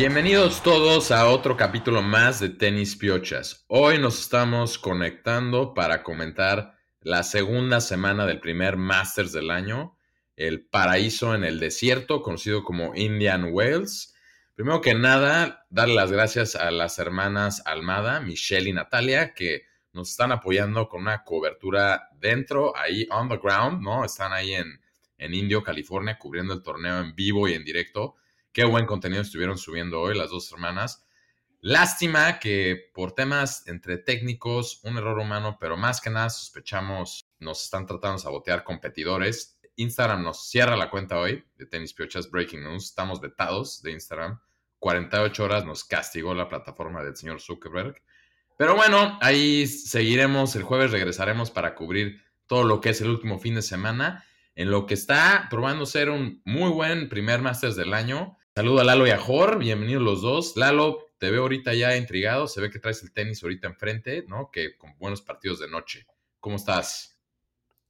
Bienvenidos todos a otro capítulo más de Tenis Piochas. Hoy nos estamos conectando para comentar la segunda semana del primer Masters del año, el paraíso en el desierto, conocido como Indian Wales. Primero que nada, darle las gracias a las hermanas Almada, Michelle y Natalia, que nos están apoyando con una cobertura dentro, ahí on the ground, ¿no? Están ahí en, en Indio, California, cubriendo el torneo en vivo y en directo. Qué buen contenido estuvieron subiendo hoy las dos hermanas. Lástima que por temas entre técnicos, un error humano, pero más que nada sospechamos nos están tratando de sabotear competidores. Instagram nos cierra la cuenta hoy de Tenis Piochas Breaking News. Estamos vetados de Instagram. 48 horas nos castigó la plataforma del señor Zuckerberg. Pero bueno, ahí seguiremos. El jueves regresaremos para cubrir todo lo que es el último fin de semana, en lo que está probando ser un muy buen primer Masters del año. Saludo a Lalo y a Jor, bienvenidos los dos. Lalo, te veo ahorita ya intrigado, se ve que traes el tenis ahorita enfrente, ¿no? Que con buenos partidos de noche. ¿Cómo estás?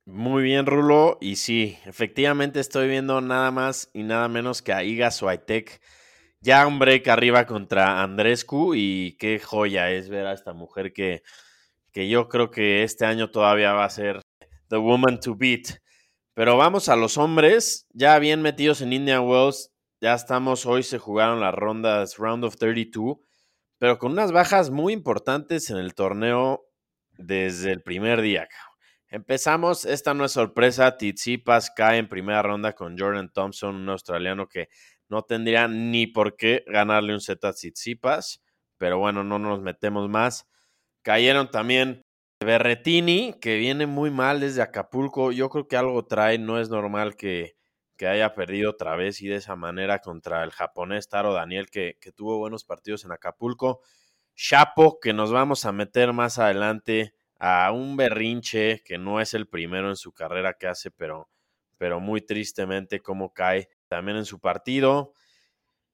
Muy bien, Rulo. Y sí, efectivamente estoy viendo nada más y nada menos que a Iga Swiatek ya un break arriba contra Andrescu y qué joya es ver a esta mujer que, que yo creo que este año todavía va a ser the woman to beat. Pero vamos a los hombres, ya bien metidos en Indian Wells, ya estamos, hoy se jugaron las rondas Round of 32, pero con unas bajas muy importantes en el torneo desde el primer día. Empezamos, esta no es sorpresa, Tizipas cae en primera ronda con Jordan Thompson, un australiano que no tendría ni por qué ganarle un set a Tsitsipas, pero bueno, no nos metemos más. Cayeron también Berretini, que viene muy mal desde Acapulco. Yo creo que algo trae, no es normal que, que haya perdido otra vez y de esa manera contra el japonés Taro Daniel, que, tuvo buenos partidos en Acapulco. Chapo, que nos vamos a meter más adelante a un berrinche que no es el primero en su carrera que hace, pero, pero muy tristemente cómo cae también en su partido.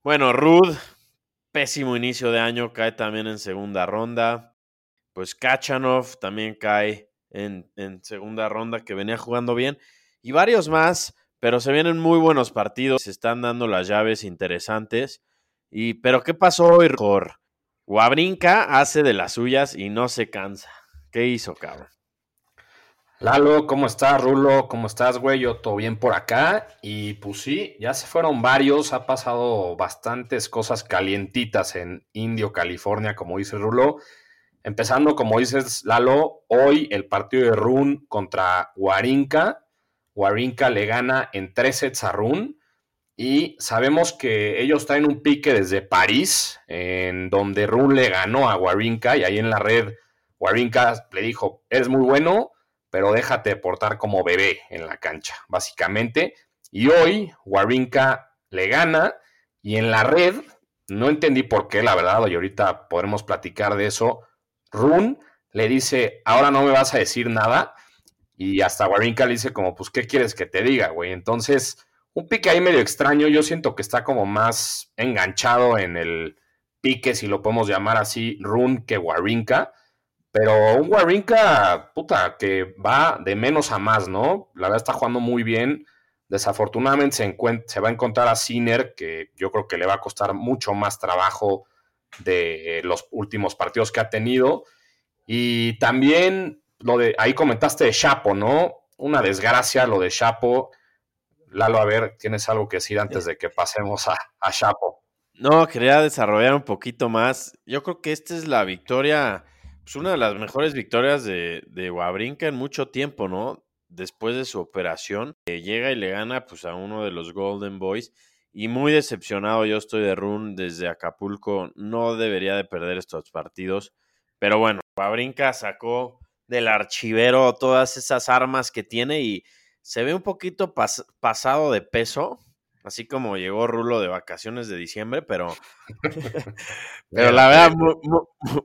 Bueno, Rud, pésimo inicio de año, cae también en segunda ronda. Pues Kachanov también cae en, en, segunda ronda, que venía jugando bien. Y varios más, pero se vienen muy buenos partidos. Se están dando las llaves interesantes. Y, pero ¿qué pasó hoy, Ror? Guabrinca hace de las suyas y no se cansa. ¿Qué hizo, cabrón? Lalo, ¿cómo estás, Rulo? ¿Cómo estás, güey? Yo todo bien por acá. Y pues sí, ya se fueron varios, ha pasado bastantes cosas calientitas en Indio, California, como dice Rulo. Empezando, como dices, Lalo, hoy el partido de Run contra Warinka. Warinka le gana en tres sets a Run. Y sabemos que ellos traen un pique desde París, en donde Run le ganó a Warinka. Y ahí en la red, Warinka le dijo: Eres muy bueno pero déjate portar como bebé en la cancha, básicamente. Y hoy Warinka le gana y en la red, no entendí por qué, la verdad, y ahorita podremos platicar de eso. Run le dice, ahora no me vas a decir nada. Y hasta Warinka le dice como, pues, ¿qué quieres que te diga, güey? Entonces, un pique ahí medio extraño. Yo siento que está como más enganchado en el pique, si lo podemos llamar así, Run que Warinka. Pero un Warrinka, puta, que va de menos a más, ¿no? La verdad está jugando muy bien. Desafortunadamente se, se, va a encontrar a Sinner, que yo creo que le va a costar mucho más trabajo de los últimos partidos que ha tenido. Y también lo de, ahí comentaste de Chapo, ¿no? Una desgracia lo de Chapo. Lalo, a ver, ¿tienes algo que decir antes de que pasemos a, Chapo? No, quería desarrollar un poquito más. Yo creo que esta es la victoria pues una de las mejores victorias de, de Wawrinka en mucho tiempo, ¿no? Después de su operación, llega y le gana pues a uno de los Golden Boys. Y muy decepcionado yo estoy de Run desde Acapulco. No debería de perder estos partidos. Pero bueno, Wawrinka sacó del archivero todas esas armas que tiene y se ve un poquito pasado de peso así como llegó Rulo de vacaciones de diciembre, pero, pero la verdad,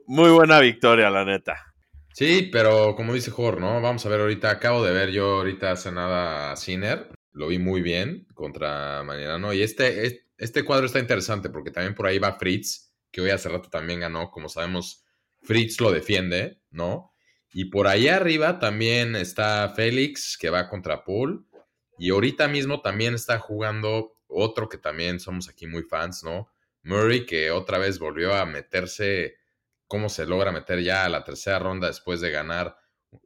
muy, buena victoria, la neta. Sí, pero como dice Jor, ¿no? Vamos a ver ahorita, acabo de ver yo ahorita hace nada a Sinner, lo vi muy bien contra ¿no? y este, este cuadro está interesante porque también por ahí va Fritz, que hoy hace rato también ganó, como sabemos, Fritz lo defiende, ¿no? Y por ahí arriba también está Félix, que va contra Paul. Y ahorita mismo también está jugando otro que también somos aquí muy fans, ¿no? Murray, que otra vez volvió a meterse, cómo se logra meter ya a la tercera ronda después de ganar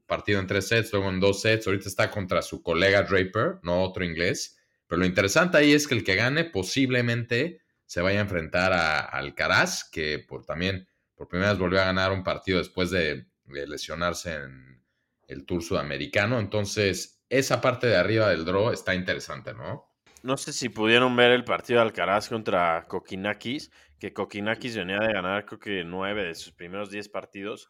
partido en tres sets, luego en dos sets. Ahorita está contra su colega Draper, no otro inglés. Pero lo interesante ahí es que el que gane posiblemente se vaya a enfrentar a, Alcaraz, que por, también por primera vez volvió a ganar un partido después de, lesionarse en el Tour Sudamericano. Entonces, esa parte de arriba del draw está interesante, ¿no? No sé si pudieron ver el partido de Alcaraz contra Kokinakis, que Kokinakis venía de ganar creo que nueve de sus primeros diez partidos.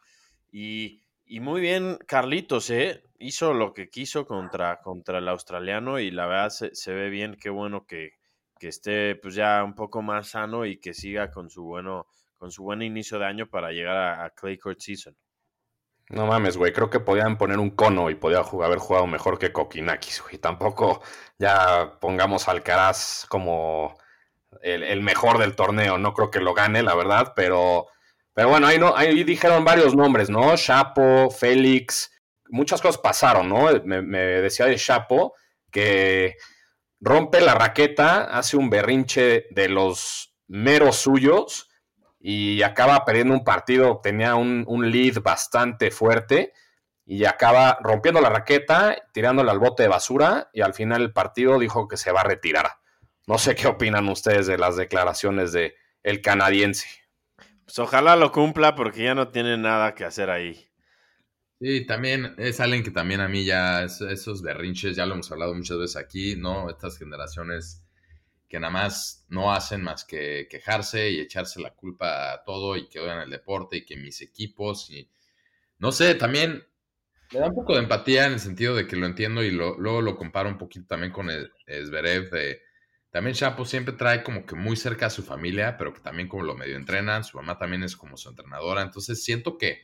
Y, muy bien, Carlitos, ¿eh? hizo lo que quiso contra, contra el australiano y la verdad se, se ve bien, qué bueno que, que esté pues ya un poco más sano y que siga con su bueno con su buen inicio de año para llegar a, Clay Court Season. No mames, güey, creo que podían poner un cono y podía haber jugado mejor que Kokinakis, güey. Tampoco ya pongamos al Alcaraz como el, mejor del torneo. No creo que lo gane, la verdad, pero, pero bueno, ahí, no, ahí dijeron varios nombres, ¿no? Chapo, Félix, muchas cosas pasaron, ¿no? Me, me decía de Chapo que rompe la raqueta, hace un berrinche de los meros suyos y acaba perdiendo un partido, tenía un, lead bastante fuerte y acaba rompiendo la raqueta, tirándola al bote de basura y al final el partido dijo que se va a retirar. No sé qué opinan ustedes de las declaraciones de el canadiense. Pues ojalá lo cumpla porque ya no tiene nada que hacer ahí. Sí, también es alguien que también a mí ya esos berrinches, ya lo hemos hablado muchas veces aquí, ¿no? Estas generaciones que nada más no hacen más que quejarse y echarse la culpa a todo y que odian el deporte y que mis equipos y no sé, también me da un poco de empatía en el sentido de que lo entiendo y luego lo comparo un poquito también con el Zverev de también Chapo siempre trae como que muy cerca a su familia, pero que también como lo medio entrenan, su mamá también es como su entrenadora, entonces siento que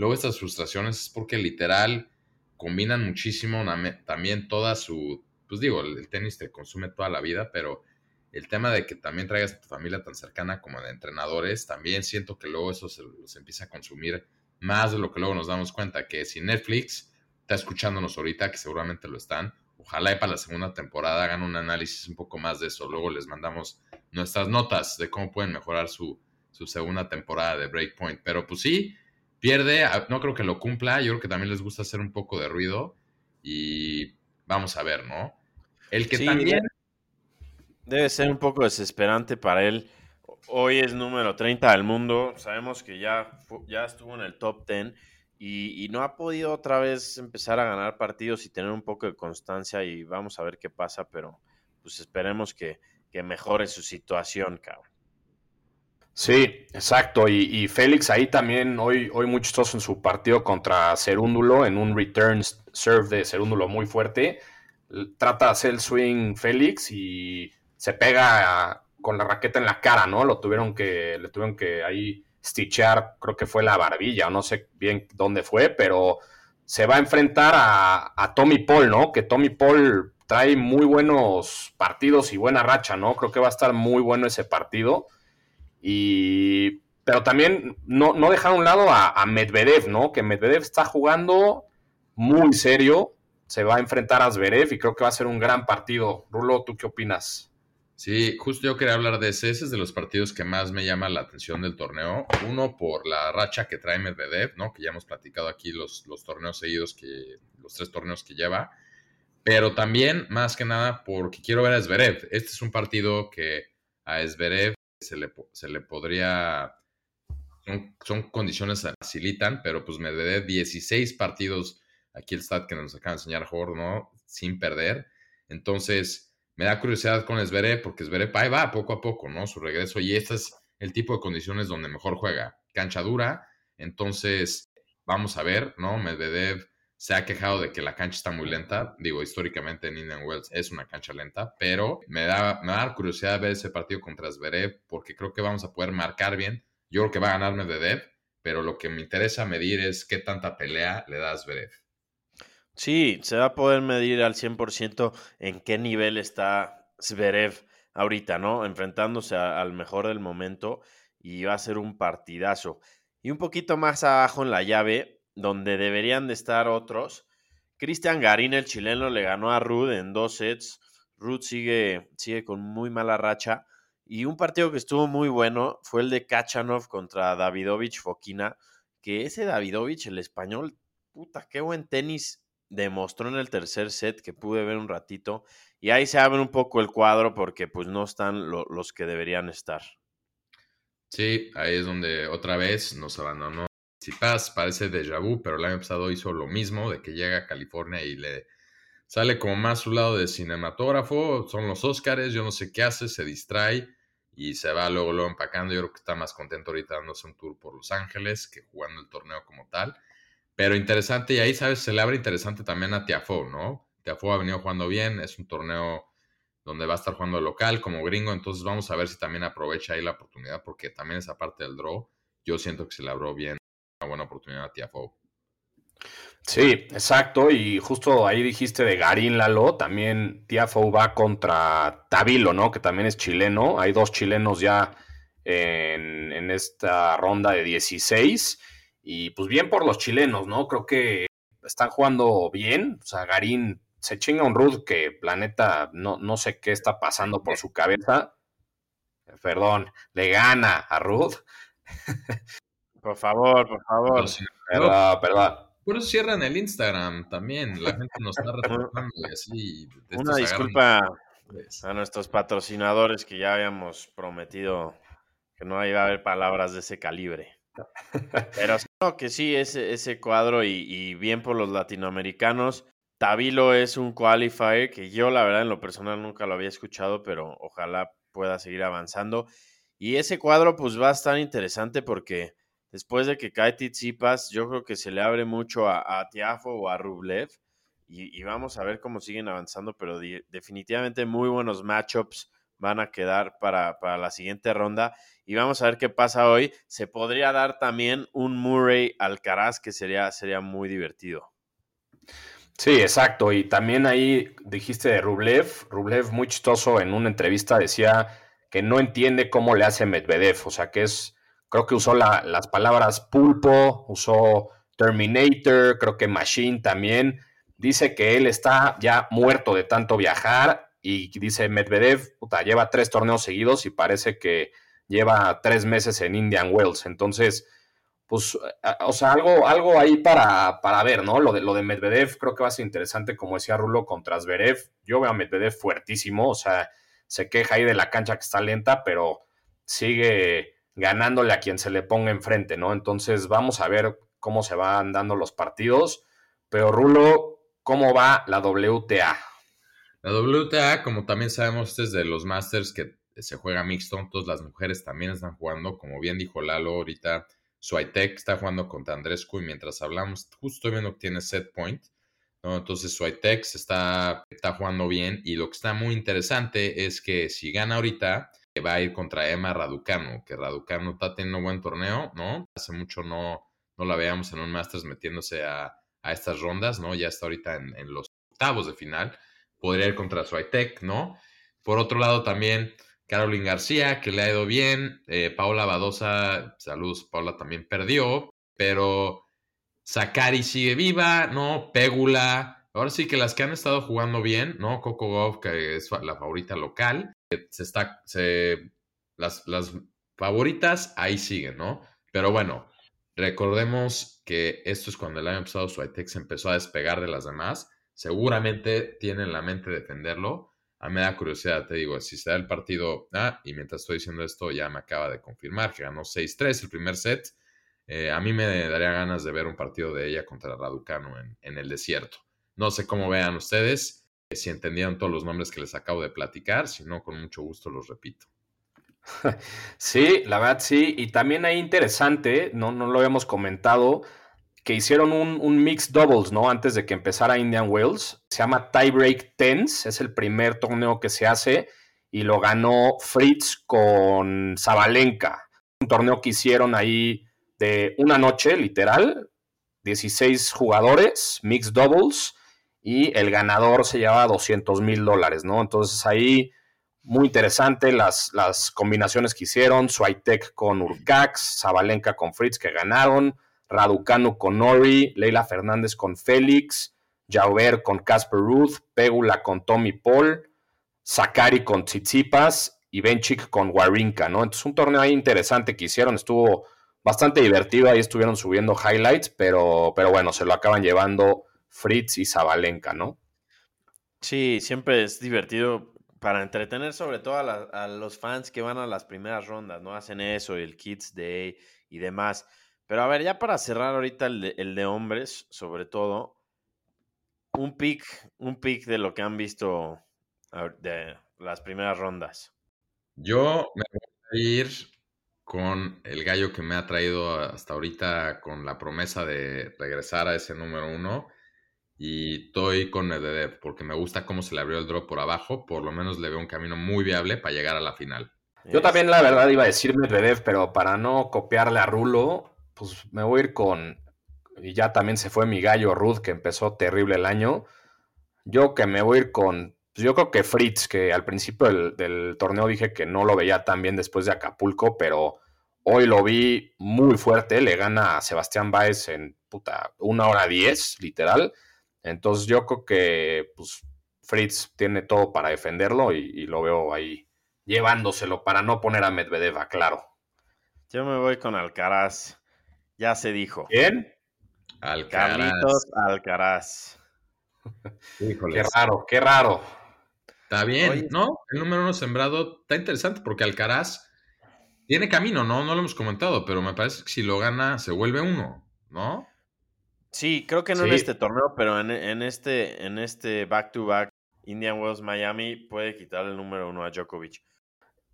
Luego estas frustraciones es porque literal combinan muchísimo también toda su, pues digo, el, tenis te consume toda la vida, pero el tema de que también traigas a tu familia tan cercana como de entrenadores, también siento que luego eso se los empieza a consumir más de lo que luego nos damos cuenta, que si Netflix está escuchándonos ahorita, que seguramente lo están, ojalá y para la segunda temporada hagan un análisis un poco más de eso. Luego les mandamos nuestras notas de cómo pueden mejorar su, su segunda temporada de Breakpoint. Pero pues sí, pierde, no creo que lo cumpla, yo creo que también les gusta hacer un poco de ruido y vamos a ver, ¿no? El que también... Debe ser un poco desesperante para él. Hoy es número 30 del mundo, sabemos que ya, ya estuvo en el top 10 y, no ha podido otra vez empezar a ganar partidos y tener un poco de constancia y vamos a ver qué pasa, pero pues esperemos que, que mejore su situación, cabrón. Sí, exacto. Y, Félix ahí también, hoy, hoy muy chistoso en su partido contra Cerúndulo, en un return serve de Cerúndulo muy fuerte. Trata de hacer el swing Félix y se pega con la raqueta en la cara, ¿no? Lo tuvieron que, le tuvieron que ahí stitchear, creo que fue la barbilla, o no sé bien dónde fue, pero se va a enfrentar a, a Tommy Paul, ¿no? Que Tommy Paul trae muy buenos partidos y buena racha, ¿no? Creo que va a estar muy bueno ese partido. Y, pero también no, no dejar a un lado a, Medvedev, ¿no? Que Medvedev está jugando muy serio, se va a enfrentar a Zverev y creo que va a ser un gran partido. Rulo, ¿tú qué opinas? Sí, justo yo quería hablar de ese. Ese es de los partidos que más me llama la atención del torneo. Uno por la racha que trae Medvedev, ¿no? Que ya hemos platicado aquí los, los torneos seguidos, que los tres torneos que lleva. Pero también, más que nada, porque quiero ver a Zverev. Este es un partido que a Zverev se le, se le podría... Son, condiciones que facilitan, pero pues me dé 16 partidos, aquí el stat que nos acaba de enseñar Jorge, ¿no? Sin perder. Entonces, me da curiosidad con Esveré, porque Esveré ahí va poco a poco, ¿no? Su regreso, y este es el tipo de condiciones donde mejor juega. Cancha dura, entonces vamos a ver, ¿no? Medvedev se ha quejado de que la cancha está muy lenta. Digo, históricamente en Indian Wells es una cancha lenta, pero me da, me da curiosidad ver ese partido contra Zverev porque creo que vamos a poder marcar bien. Yo creo que va a ganar Medvedev, pero lo que me interesa medir es qué tanta pelea le da Zverev. Sí, se va a poder medir al 100% en qué nivel está Zverev ahorita, ¿no? Enfrentándose al mejor del momento y va a ser un partidazo. Y un poquito más abajo en la llave, donde deberían de estar otros. Cristian Garín, el chileno, le ganó a Rud en dos sets. Rud sigue, sigue con muy mala racha Y un partido que estuvo muy bueno fue el de Kachanov contra Davidovich Fokina, que ese Davidovich, el español, puta, qué buen tenis demostró en el tercer set que pude ver un ratito. Y ahí se abre un poco el cuadro porque pues no están los que deberían estar. Sí, ahí es donde otra vez nos abandonó Tsipas, parece déjà vu, pero el año pasado hizo lo mismo, de que llega a California y le sale como más su lado de cinematógrafo, son los Óscares, yo no sé qué hace, se distrae y se va luego, luego empacando. Yo creo que está más contento ahorita dándose un tour por Los Ángeles que jugando el torneo como tal. Pero interesante, y ahí, ¿sabes? Se le abre interesante también a Tiafo, ¿no? Tiafo ha venido jugando bien, es un torneo donde va a estar jugando local como gringo, entonces vamos a ver si también aprovecha ahí la oportunidad, porque también esa parte del draw, yo siento que se le abrió bien una buena oportunidad a Tiafo. Sí, exacto, y justo ahí dijiste de Garín Lalo, también Tiafo va contra Tabilo, ¿no? Que también es chileno, hay dos chilenos ya en, en esta ronda de 16 y pues bien por los chilenos, ¿no? Creo que están jugando bien. O sea, Garín se chinga un Ruth que planeta no, no sé qué está pasando por su cabeza. Perdón, le gana a Ruth. Por favor, por favor. Perdón, perdón. Por eso cierran el Instagram también. La gente nos está reportando y así. Una disculpa pues. a nuestros patrocinadores que ya habíamos prometido que no iba a haber palabras de ese calibre. Pero que sí, ese, ese cuadro y, bien por los latinoamericanos. Tabilo es un qualifier que yo, la verdad, en lo personal nunca lo había escuchado, pero ojalá pueda seguir avanzando. Y ese cuadro, pues va a estar interesante porque después de que cae Tizipas, yo creo que se le abre mucho a, Tiafo o a Rublev. Y, vamos a ver cómo siguen avanzando, pero definitivamente muy buenos matchups van a quedar para, la siguiente ronda. Y vamos a ver qué pasa hoy. Se podría dar también un Murray Alcaraz que sería, sería muy divertido. Sí, exacto. Y también ahí dijiste de Rublev. Rublev, muy chistoso, en una entrevista decía que no entiende cómo le hace Medvedev. O sea, que es, creo que usó las palabras pulpo, usó Terminator, creo que Machine también. Dice que él está ya muerto de tanto viajar y dice Medvedev, puta, lleva tres torneos seguidos y parece que lleva tres meses en Indian Wells. Entonces, pues, o sea, algo, algo ahí para, para ver, ¿no? Lo de, lo de Medvedev creo que va a ser interesante, como decía Rulo, contra Zverev. Yo veo a Medvedev fuertísimo, o sea, se queja ahí de la cancha que está lenta, pero sigue ganándole a quien se le ponga enfrente, ¿no? Entonces, vamos a ver cómo se van dando los partidos. Pero Rulo, ¿cómo va la WTA? La WTA, como también sabemos, este es de los Masters que se juega mixto, entonces las mujeres también están jugando, como bien dijo Lalo ahorita, Swiatek está jugando contra Andrescu y mientras hablamos, justo estoy viendo que tiene set point. Entonces Swiatek está, está jugando bien y lo que está muy interesante es que si gana ahorita, va a ir contra Emma Raducano, que Raducano está teniendo buen torneo, ¿no? Hace mucho no, no la veíamos en un Masters metiéndose a, estas rondas, ¿no? Ya está ahorita en, en los octavos de final podría ir contra Swiatek, ¿no? Por otro lado, también Caroline García, que le ha ido bien. Eh, Paula Badosa, saludos, Paula también perdió, pero Sakari sigue viva, ¿no? Pégula. Ahora sí que las que han estado jugando bien, ¿no? Coco Goff, que es la favorita local, se está, se, las, las favoritas ahí siguen, ¿no? Pero bueno, recordemos que esto es cuando el año pasado Swiatek se empezó a despegar de las demás seguramente tiene en la mente defenderlo. A mí me da curiosidad, te digo, si se da el partido, ah, y mientras estoy diciendo esto ya me acaba de confirmar que ganó 6-3 el primer set, eh, a mí me daría ganas de ver un partido de ella contra Raducano en, el desierto. No sé cómo vean ustedes, eh, si entendieron todos los nombres que les acabo de platicar, si no, con mucho gusto los repito. Sí, la verdad sí, y también hay interesante, no, no lo habíamos comentado, que hicieron un, un mix doubles, ¿no? Antes de que empezara Indian Wells. Se llama Tiebreak Tens, es el primer torneo que se hace y lo ganó Fritz con Zabalenka. Un torneo que hicieron ahí de una noche, literal, 16 jugadores, mix doubles, y el ganador se llevaba 200 mil dólares, ¿no? Entonces ahí muy interesante las, las combinaciones que hicieron, Swiatek con Urcax, Zabalenka con Fritz que ganaron, Raducano con Nori, Leila Fernández con Félix, Jauber con Casper Ruth, Pegula con Tommy Paul, Sakari con Tsitsipas y Benchik con Warinka, ¿no? Entonces un torneo ahí interesante que hicieron, estuvo bastante divertido, ahí estuvieron subiendo highlights, pero, pero bueno, se lo acaban llevando Fritz y Zabalenka, ¿no? Sí, siempre es divertido para entretener sobre todo a, los fans que van a las primeras rondas, ¿no? Hacen eso, el Kids Day y demás. Pero a ver, ya para cerrar ahorita el de, hombres, sobre todo, un pick, un pick de lo que han visto de las primeras rondas. Yo me voy a ir con el gallo que me ha traído hasta ahorita con la promesa de regresar a ese número uno. Y estoy con Medvedev porque me gusta cómo se le abrió el drop por abajo. Por lo menos le veo un camino muy viable para llegar a la final. Yo también, la verdad, iba a decir Medvedev, pero para no copiarle a Rulo, pues me voy a ir con. Y ya también se fue mi gallo Ruth, que empezó terrible el año. Yo que me voy a ir con pues, yo creo que Fritz, que al principio del, torneo dije que no lo veía tan bien después de Acapulco, pero hoy lo vi muy fuerte. Le gana a Sebastián Báez en puta, una hora diez, literal. Entonces yo creo que pues, Fritz tiene todo para defenderlo y, lo veo ahí llevándoselo para no poner a Medvedev claro. Yo me voy con Alcaraz. Ya se dijo. ¿Quién? Alcaraz. Carlitos Alcaraz. Qué raro, qué raro. Está bien, ¿no? El número uno sembrado está interesante porque Alcaraz tiene camino, ¿no? No lo hemos comentado, pero me parece que si lo gana se vuelve uno, ¿no? Sí, creo que no en este torneo, pero en, este en este back-to-back Indian Wells Miami puede quitar el número uno a Djokovic.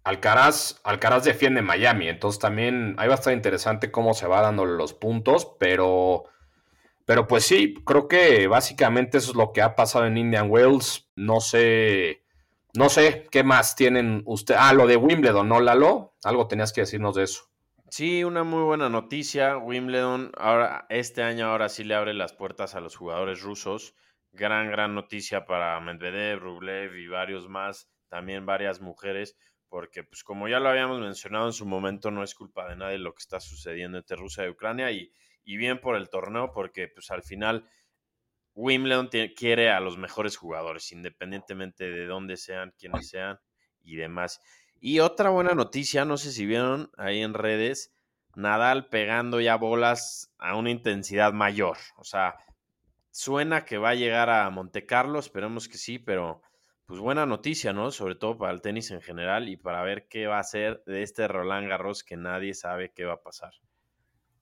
Alcaraz, Alcaraz defiende Miami, entonces también ahí va a estar interesante cómo se va dando los puntos, pero, pero pues sí, creo que básicamente eso es lo que ha pasado en Indian Wells. No sé no sé, ¿qué más tienen usted? Ah, lo de Wimbledon, ¿no, Lalo? Algo tenías que decirnos de eso. Sí, una muy buena noticia. Wimbledon ahora, este año ahora sí le abre las puertas a los jugadores rusos. Gran, gran noticia para Medvedev, Rublev y varios más, también varias mujeres, porque pues como ya lo habíamos mencionado en su momento, no es culpa de nadie lo que está sucediendo entre Rusia y Ucrania y, y bien por el torneo, porque pues al final Wimbledon quiere a los mejores jugadores, independientemente de dónde sean, quiénes sean y demás. Y otra buena noticia, no sé si vieron ahí en redes, Nadal pegando ya bolas a una intensidad mayor. O sea, suena que va a llegar a Monte Carlo, esperemos que sí, pero pues buena noticia, ¿no? Sobre todo para el tenis en general y para ver qué va a ser de este Roland Garros que nadie sabe qué va a pasar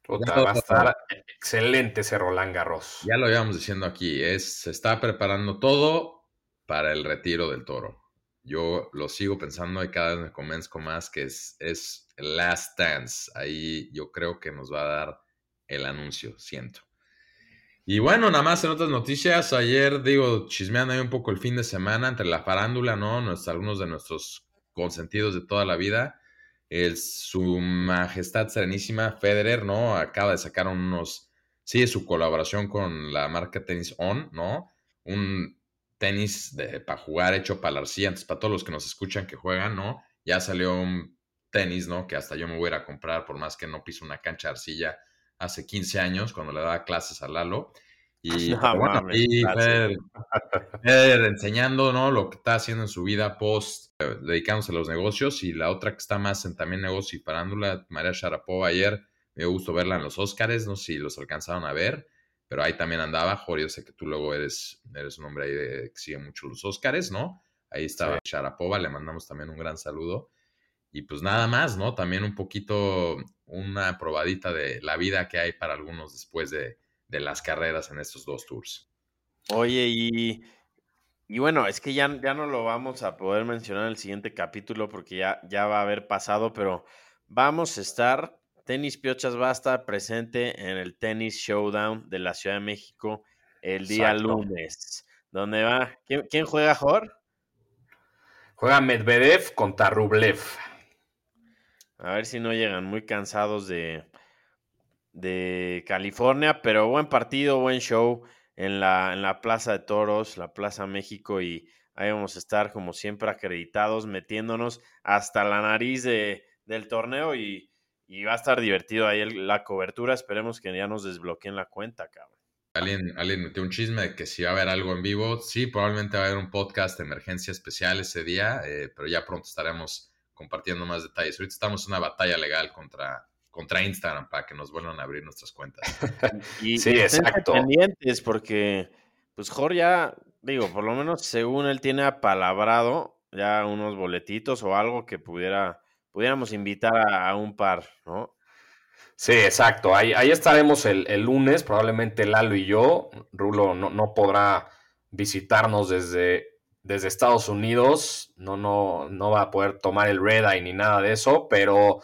va a estar excelente ese Roland Garros. Ya lo íbamos diciendo aquí, es, se está preparando todo para el retiro del toro. Yo lo sigo pensando y cada vez me convenzco más que es, es Last Dance. Ahí yo creo que nos va a dar el anuncio, siento. Y bueno, nada más en otras noticias, ayer digo, chismeando ahí un poco el fin de semana entre la farándula, ¿no? algunos de nuestros consentidos de toda la vida el, su Majestad Serenísima Federer, ¿no? Acaba de sacar unos, sí, su colaboración con la marca Tenis On, ¿no? Un tenis para jugar hecho para la arcilla, entonces para todos los que nos escuchan que juegan, ¿no? Ya salió un tenis, ¿no? Que hasta yo me voy a ir a comprar, por más que no piso una cancha de arcilla hace 15 años, cuando le daba clases a Lalo. Y, bueno, y enseñando ¿no? lo que está haciendo en su vida post, eh, dedicándose a los negocios. Y la otra que está más en también negocio y parándula, María Sharapova, ayer me dio gusto verla en los Oscars, no sé si los alcanzaron a ver, pero ahí también andaba. Jorge, yo sé que tú luego eres, eres un hombre ahí de, que sigue mucho los Oscars, ¿no? Ahí estaba Sharapova, le mandamos también un gran saludo. Y pues nada más, ¿no? También un poquito, una probadita de la vida que hay para algunos después de, de las carreras en estos dos tours. Oye, y, y bueno, es que ya, ya no lo vamos a poder mencionar en el siguiente capítulo porque ya, ya va a haber pasado, pero vamos a estar, Tenis Piochas va a estar presente en el Tenis Showdown de la Ciudad de México el día lunes. ¿Dónde va? ¿Quién, juega, Jor? Juega Medvedev contra Rublev. A ver si no llegan muy cansados de, de California, pero buen partido, buen show en la, en la Plaza de Toros, la Plaza México, y ahí vamos a estar como siempre acreditados, metiéndonos hasta la nariz de, del torneo y, va a estar divertido ahí la cobertura. Esperemos que ya nos desbloqueen la cuenta, cabrón. Alguien, alguien metió un chisme de que si va a haber algo en vivo. Sí, probablemente va a haber un podcast de emergencia especial ese día, eh, pero ya pronto estaremos compartiendo más detalles. Ahorita estamos en una batalla legal contra, contra Instagram para que nos vuelvan a abrir nuestras cuentas. y, sí, exacto. pendientes porque, pues Jorge ya, digo, por lo menos según él tiene apalabrado ya unos boletitos o algo que pudiera, pudiéramos invitar a, un par, ¿no? Sí, exacto. Ahí, ahí estaremos el, el, lunes, probablemente Lalo y yo. Rulo no, no podrá visitarnos desde, desde Estados Unidos, no, no, no va a poder tomar el red eye ni nada de eso, pero,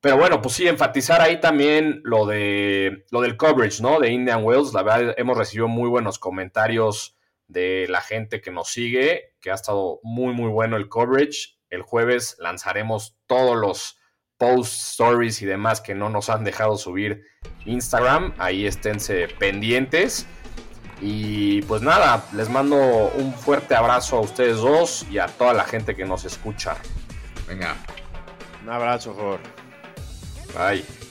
pero bueno, pues sí, enfatizar ahí también lo, de, lo del coverage, ¿no? De Indian Wells, la verdad hemos recibido muy buenos comentarios de la gente que nos sigue, que ha estado muy, muy bueno el coverage. El jueves lanzaremos todos los posts, stories y demás que no nos han dejado subir Instagram. Ahí esténse pendientes. Y pues nada, les mando un fuerte abrazo a ustedes dos y a toda la gente que nos escucha. Venga. Un abrazo, Jorge. Bye.